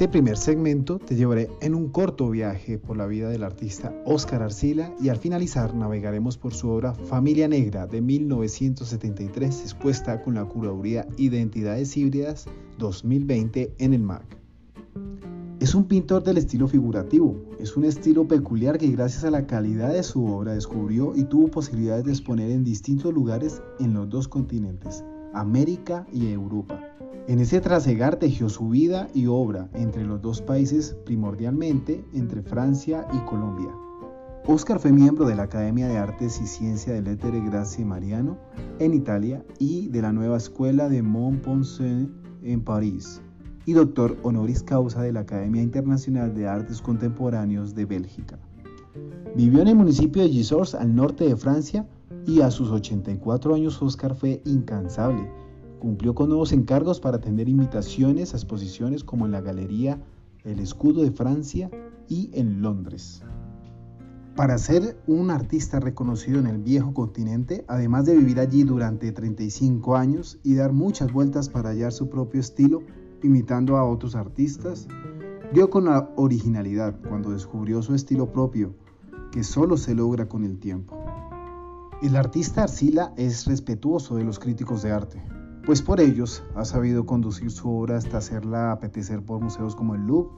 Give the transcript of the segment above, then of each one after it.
Este primer segmento te llevaré en un corto viaje por la vida del artista Oscar Arcila y al finalizar navegaremos por su obra Familia Negra de 1973 expuesta con la curaduría Identidades Híbridas 2020 en el MAC. Es un pintor del estilo figurativo, es un estilo peculiar que gracias a la calidad de su obra descubrió y tuvo posibilidades de exponer en distintos lugares en los dos continentes, América y Europa. En ese trasegar tejió su vida y obra entre los dos países, primordialmente entre Francia y Colombia. Oscar fue miembro de la Academia de Artes y Ciencia de Lettere Grazie Mariano en Italia y de la nueva escuela de Montpensier en París y doctor honoris causa de la Academia Internacional de Artes Contemporáneos de Bélgica. Vivió en el municipio de Gisors al norte de Francia y a sus 84 años Oscar fue incansable Cumplió con nuevos encargos para atender invitaciones a exposiciones como en la Galería El Escudo de Francia y en Londres. Para ser un artista reconocido en el viejo continente, además de vivir allí durante 35 años y dar muchas vueltas para hallar su propio estilo, imitando a otros artistas, dio con la originalidad cuando descubrió su estilo propio, que solo se logra con el tiempo. El artista Arcila es respetuoso de los críticos de arte, pues por ellos ha sabido conducir su obra hasta hacerla apetecer por museos como el Louvre,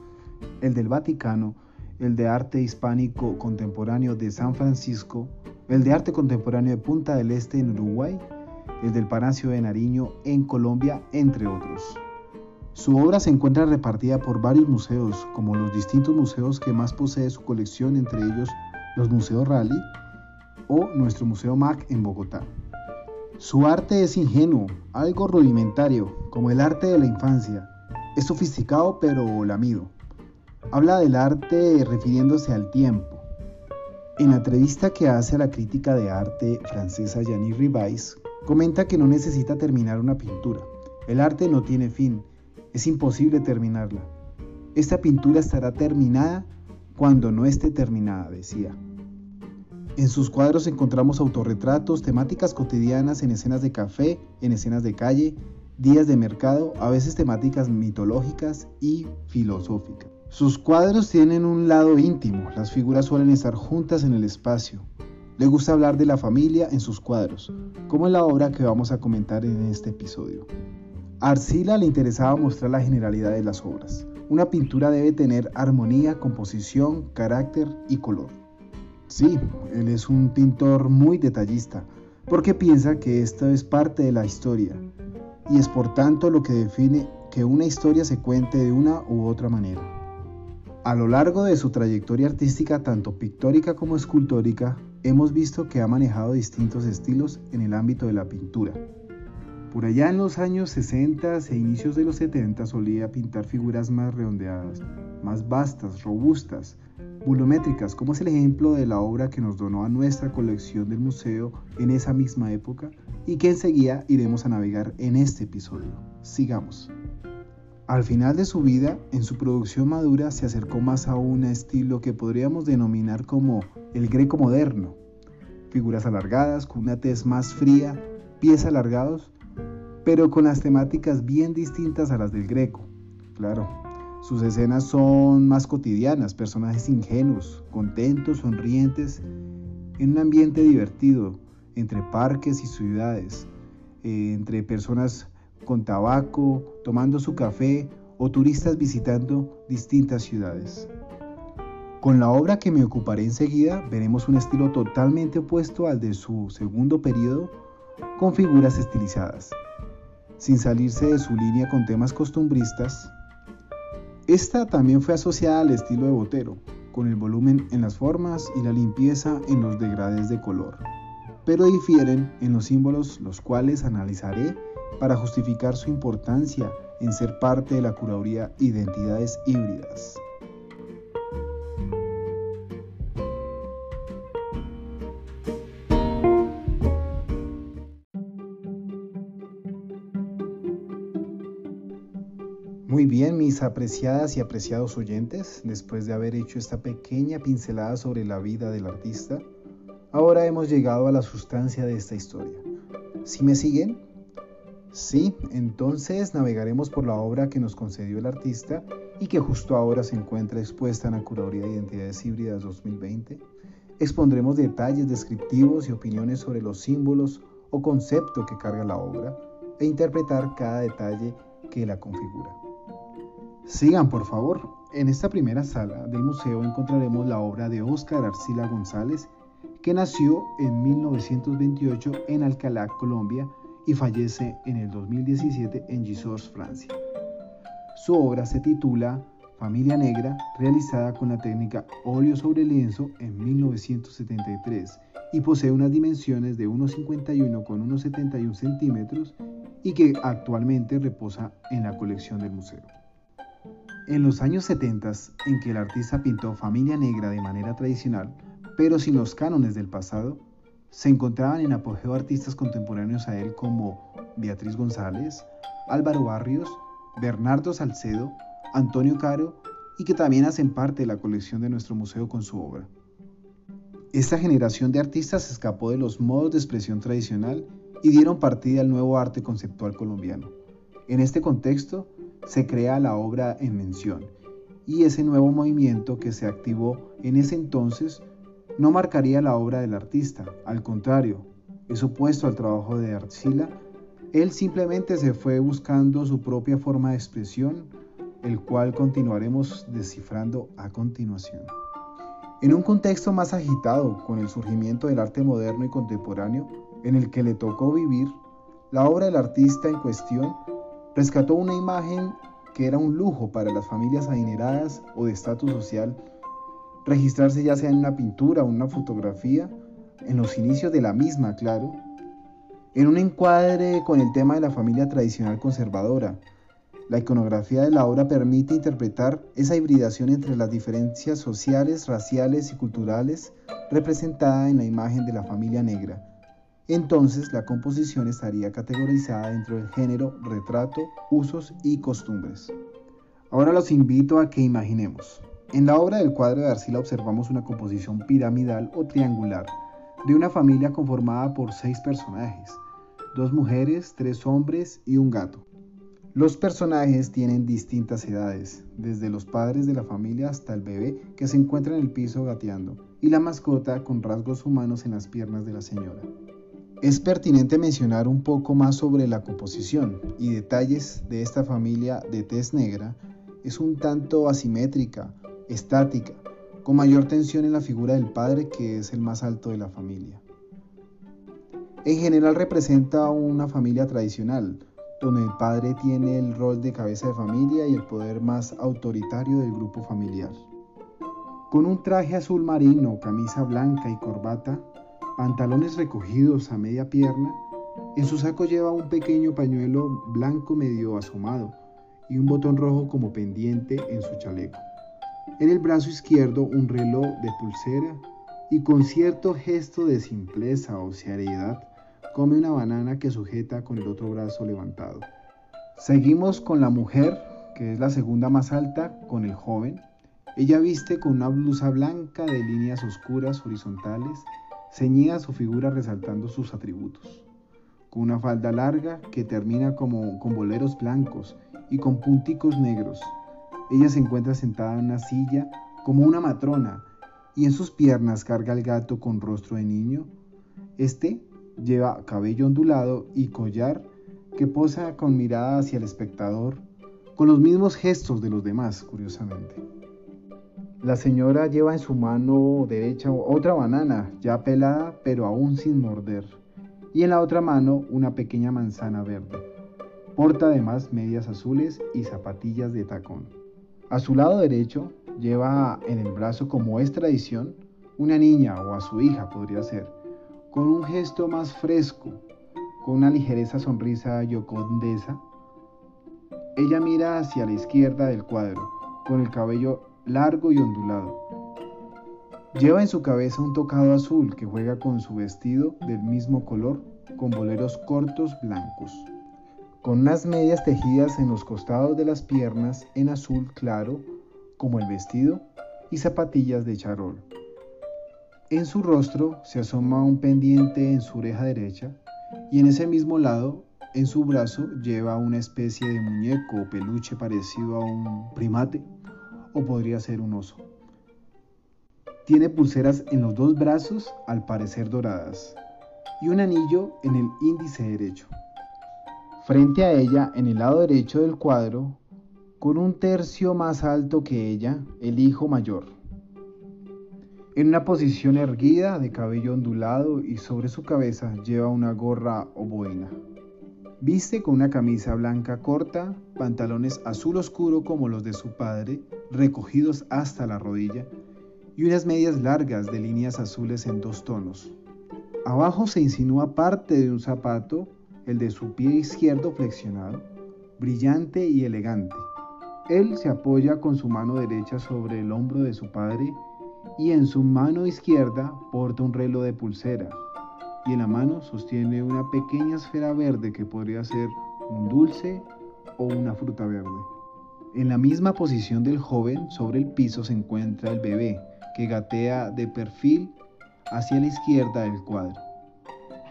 el del Vaticano, el de arte hispánico contemporáneo de San Francisco, el de arte contemporáneo de Punta del Este en Uruguay, el del Palacio de Nariño en Colombia, entre otros. Su obra se encuentra repartida por varios museos, como los distintos museos que más posee su colección, entre ellos los Museos Rally o nuestro Museo MAC en Bogotá. Su arte es ingenuo, algo rudimentario, como el arte de la infancia. Es sofisticado pero lamido. Habla del arte refiriéndose al tiempo. En la entrevista que hace a la crítica de arte francesa Janine Ribais, comenta que no necesita terminar una pintura. El arte no tiene fin, es imposible terminarla. Esta pintura estará terminada cuando no esté terminada, decía. En sus cuadros encontramos autorretratos, temáticas cotidianas en escenas de café, en escenas de calle, días de mercado, a veces temáticas mitológicas y filosóficas. Sus cuadros tienen un lado íntimo, las figuras suelen estar juntas en el espacio. Le gusta hablar de la familia en sus cuadros, como en la obra que vamos a comentar en este episodio. A Arcila le interesaba mostrar la generalidad de las obras. Una pintura debe tener armonía, composición, carácter y color. Sí, él es un pintor muy detallista, porque piensa que esto es parte de la historia, y es por tanto lo que define que una historia se cuente de una u otra manera. A lo largo de su trayectoria artística, tanto pictórica como escultórica, hemos visto que ha manejado distintos estilos en el ámbito de la pintura. Por allá en los años 60 e inicios de los 70 solía pintar figuras más redondeadas, más vastas, robustas, volumétricas, como es el ejemplo de la obra que nos donó a nuestra colección del museo en esa misma época y que enseguida iremos a navegar en este episodio. Sigamos. Al final de su vida, en su producción madura se acercó más a un estilo que podríamos denominar como el greco moderno. Figuras alargadas, con una tez más fría, pies alargados, pero con las temáticas bien distintas a las del greco. Claro, sus escenas son más cotidianas, personajes ingenuos, contentos, sonrientes, en un ambiente divertido, entre parques y ciudades, eh, entre personas con tabaco, tomando su café o turistas visitando distintas ciudades. Con la obra que me ocuparé enseguida veremos un estilo totalmente opuesto al de su segundo periodo, con figuras estilizadas, sin salirse de su línea con temas costumbristas, esta también fue asociada al estilo de Botero, con el volumen en las formas y la limpieza en los degrades de color, pero difieren en los símbolos los cuales analizaré para justificar su importancia en ser parte de la curaduría Identidades Híbridas. Apreciadas y apreciados oyentes, después de haber hecho esta pequeña pincelada sobre la vida del artista, ahora hemos llegado a la sustancia de esta historia. ¿Sí me siguen? Sí, entonces navegaremos por la obra que nos concedió el artista y que justo ahora se encuentra expuesta en la Curaduría de Identidades Híbridas 2020. Expondremos detalles descriptivos y opiniones sobre los símbolos o concepto que carga la obra e interpretar cada detalle que la configura. Sigan, por favor. En esta primera sala del museo encontraremos la obra de Óscar Arcila González, que nació en 1928 en Alcalá, Colombia, y fallece en el 2017 en Gisors, Francia. Su obra se titula Familia Negra, realizada con la técnica óleo sobre lienzo en 1973 y posee unas dimensiones de 1,51 con 1,71 centímetros y que actualmente reposa en la colección del museo. En los años 70, en que el artista pintó familia negra de manera tradicional, pero sin los cánones del pasado, se encontraban en apogeo artistas contemporáneos a él como Beatriz González, Álvaro Barrios, Bernardo Salcedo, Antonio Caro y que también hacen parte de la colección de nuestro museo con su obra. Esta generación de artistas escapó de los modos de expresión tradicional y dieron partida al nuevo arte conceptual colombiano. En este contexto, se crea la obra en mención. Y ese nuevo movimiento que se activó en ese entonces no marcaría la obra del artista, al contrario, es opuesto al trabajo de Arcila, él simplemente se fue buscando su propia forma de expresión, el cual continuaremos descifrando a continuación. En un contexto más agitado, con el surgimiento del arte moderno y contemporáneo, en el que le tocó vivir, la obra del artista en cuestión Rescató una imagen que era un lujo para las familias adineradas o de estatus social, registrarse ya sea en una pintura o una fotografía, en los inicios de la misma, claro, en un encuadre con el tema de la familia tradicional conservadora. La iconografía de la obra permite interpretar esa hibridación entre las diferencias sociales, raciales y culturales representada en la imagen de la familia negra entonces la composición estaría categorizada dentro del género retrato, usos y costumbres. Ahora los invito a que imaginemos. En la obra del cuadro de Arcila observamos una composición piramidal o triangular de una familia conformada por seis personajes, dos mujeres, tres hombres y un gato. Los personajes tienen distintas edades, desde los padres de la familia hasta el bebé que se encuentra en el piso gateando y la mascota con rasgos humanos en las piernas de la señora. Es pertinente mencionar un poco más sobre la composición y detalles de esta familia de tez negra. Es un tanto asimétrica, estática, con mayor tensión en la figura del padre que es el más alto de la familia. En general representa una familia tradicional, donde el padre tiene el rol de cabeza de familia y el poder más autoritario del grupo familiar. Con un traje azul marino, camisa blanca y corbata, pantalones recogidos a media pierna, en su saco lleva un pequeño pañuelo blanco medio asomado y un botón rojo como pendiente en su chaleco. En el brazo izquierdo un reloj de pulsera y con cierto gesto de simpleza o seriedad come una banana que sujeta con el otro brazo levantado. Seguimos con la mujer, que es la segunda más alta, con el joven. Ella viste con una blusa blanca de líneas oscuras horizontales ceñida su figura resaltando sus atributos, con una falda larga que termina como con boleros blancos y con punticos negros. Ella se encuentra sentada en una silla como una matrona y en sus piernas carga el gato con rostro de niño. Este lleva cabello ondulado y collar que posa con mirada hacia el espectador, con los mismos gestos de los demás, curiosamente. La señora lleva en su mano derecha otra banana ya pelada pero aún sin morder y en la otra mano una pequeña manzana verde. Porta además medias azules y zapatillas de tacón. A su lado derecho lleva en el brazo, como es tradición, una niña o a su hija podría ser, con un gesto más fresco, con una ligereza sonrisa yocondesa. Ella mira hacia la izquierda del cuadro, con el cabello largo y ondulado. Lleva en su cabeza un tocado azul que juega con su vestido del mismo color, con boleros cortos blancos, con unas medias tejidas en los costados de las piernas en azul claro, como el vestido, y zapatillas de charol. En su rostro se asoma un pendiente en su oreja derecha y en ese mismo lado, en su brazo, lleva una especie de muñeco o peluche parecido a un primate o podría ser un oso. Tiene pulseras en los dos brazos, al parecer doradas, y un anillo en el índice derecho. Frente a ella, en el lado derecho del cuadro, con un tercio más alto que ella, el hijo mayor. En una posición erguida, de cabello ondulado y sobre su cabeza lleva una gorra o boina. Viste con una camisa blanca corta, pantalones azul oscuro como los de su padre, recogidos hasta la rodilla, y unas medias largas de líneas azules en dos tonos. Abajo se insinúa parte de un zapato, el de su pie izquierdo flexionado, brillante y elegante. Él se apoya con su mano derecha sobre el hombro de su padre y en su mano izquierda porta un reloj de pulsera y en la mano sostiene una pequeña esfera verde que podría ser un dulce o una fruta verde. En la misma posición del joven sobre el piso se encuentra el bebé, que gatea de perfil hacia la izquierda del cuadro,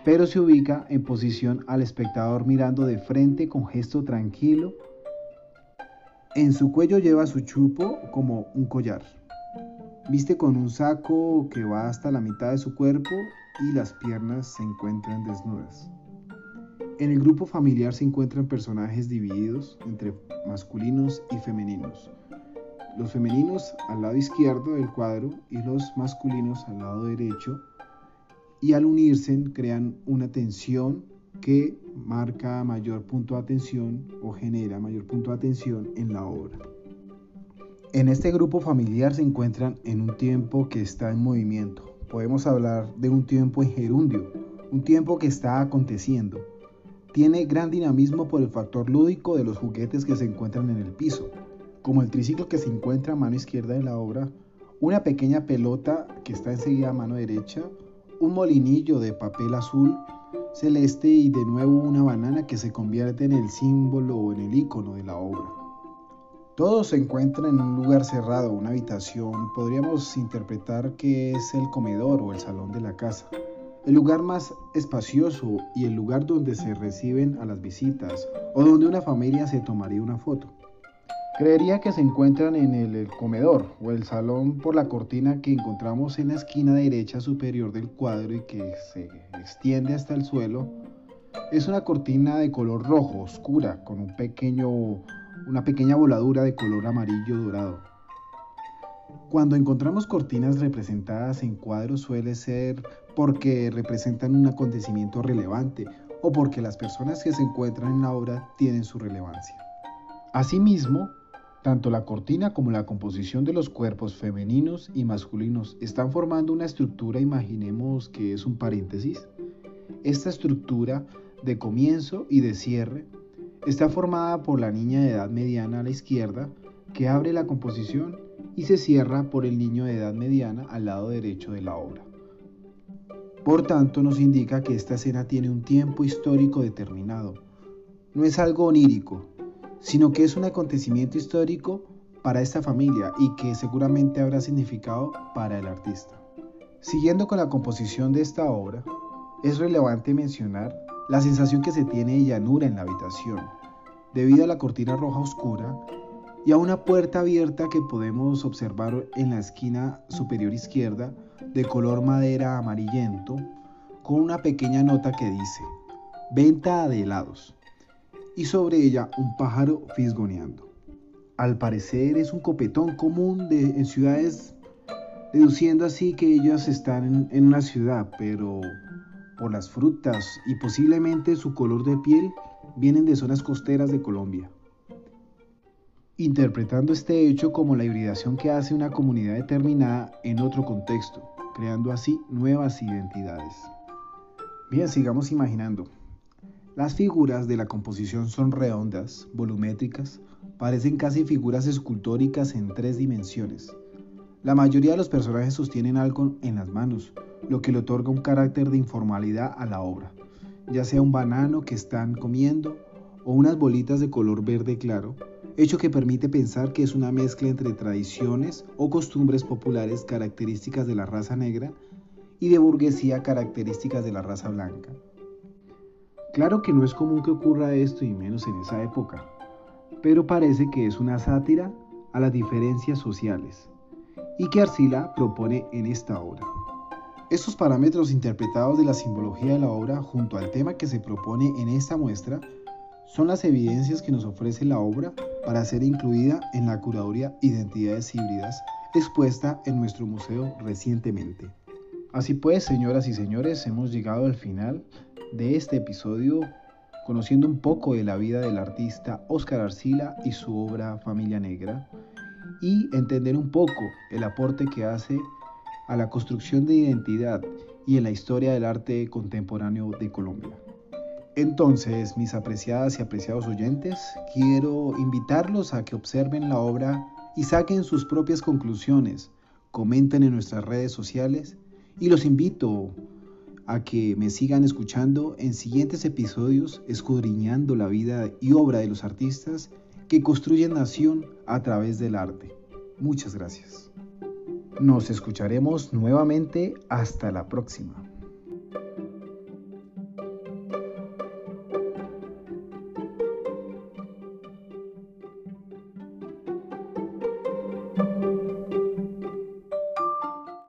pero se ubica en posición al espectador mirando de frente con gesto tranquilo. En su cuello lleva su chupo como un collar. Viste con un saco que va hasta la mitad de su cuerpo y las piernas se encuentran desnudas. En el grupo familiar se encuentran personajes divididos entre masculinos y femeninos los femeninos al lado izquierdo del cuadro y los masculinos al lado derecho, y al unirse crean una tensión que marca mayor punto de atención o genera mayor punto de atención en la obra. En este grupo familiar se encuentran en un tiempo que está en movimiento. Podemos hablar de un tiempo en gerundio, un tiempo que está aconteciendo. Tiene gran dinamismo por el factor lúdico de los juguetes que se encuentran en el piso como el triciclo que se encuentra a mano izquierda de la obra, una pequeña pelota que está enseguida a mano derecha, un molinillo de papel azul celeste y de nuevo una banana que se convierte en el símbolo o en el icono de la obra. Todo se encuentra en un lugar cerrado, una habitación, podríamos interpretar que es el comedor o el salón de la casa, el lugar más espacioso y el lugar donde se reciben a las visitas o donde una familia se tomaría una foto. Creería que se encuentran en el, comedor o el salón por la cortina que encontramos en la esquina derecha superior del cuadro y que se extiende hasta el suelo. Es una cortina de color rojo oscura con un pequeño, una pequeña voladura de color amarillo dorado. Cuando encontramos cortinas representadas en cuadros suele ser porque representan un acontecimiento relevante o porque las personas que se encuentran en la obra tienen su relevancia. Asimismo, tanto la cortina como la composición de los cuerpos femeninos y masculinos están formando una estructura, imaginemos que es un paréntesis. Esta estructura de comienzo y de cierre está formada por la niña de edad mediana a la izquierda, que abre la composición y se cierra por el niño de edad mediana al lado derecho de la obra. Por tanto, nos indica que esta escena tiene un tiempo histórico determinado. No es algo onírico, sino que es un acontecimiento histórico para esta familia y que seguramente habrá significado para el artista. Siguiendo con la composición de esta obra, es relevante mencionar la sensación que se tiene de llanura en la habitación, debido a la cortina roja oscura y a una puerta abierta que podemos observar en la esquina superior izquierda de color madera amarillento, con una pequeña nota que dice, venta de helados y sobre ella un pájaro fisgoneando. Al parecer es un copetón común de, en ciudades, deduciendo así que ellas están en, en una ciudad, pero por las frutas y posiblemente su color de piel vienen de zonas costeras de Colombia. interpretando este hecho como la hibridación que hace una comunidad determinada en otro contexto, creando así nuevas identidades. Bien, sigamos imaginando. Las figuras de la composición son redondas, volumétricas, parecen casi figuras escultóricas en tres dimensiones. La mayoría de los personajes sostienen algo en las manos, lo que le otorga un carácter de informalidad a la obra, ya sea un banano que están comiendo o unas bolitas de color verde claro, hecho que permite pensar que es una mezcla entre tradiciones o costumbres populares características de la raza negra y de burguesía características de la raza blanca. Claro que no es común que ocurra esto y menos en esa época, pero parece que es una sátira a las diferencias sociales y que Arcila propone en esta obra. Estos parámetros interpretados de la simbología de la obra junto al tema que se propone en esta muestra son las evidencias que nos ofrece la obra para ser incluida en la curaduría Identidades Híbridas expuesta en nuestro museo recientemente. Así pues, señoras y señores, hemos llegado al final de este episodio conociendo un poco de la vida del artista Óscar Arcila y su obra Familia Negra y entender un poco el aporte que hace a la construcción de identidad y en la historia del arte contemporáneo de Colombia. Entonces, mis apreciadas y apreciados oyentes, quiero invitarlos a que observen la obra y saquen sus propias conclusiones, comenten en nuestras redes sociales y los invito a que me sigan escuchando en siguientes episodios escudriñando la vida y obra de los artistas que construyen nación a través del arte. Muchas gracias. Nos escucharemos nuevamente hasta la próxima.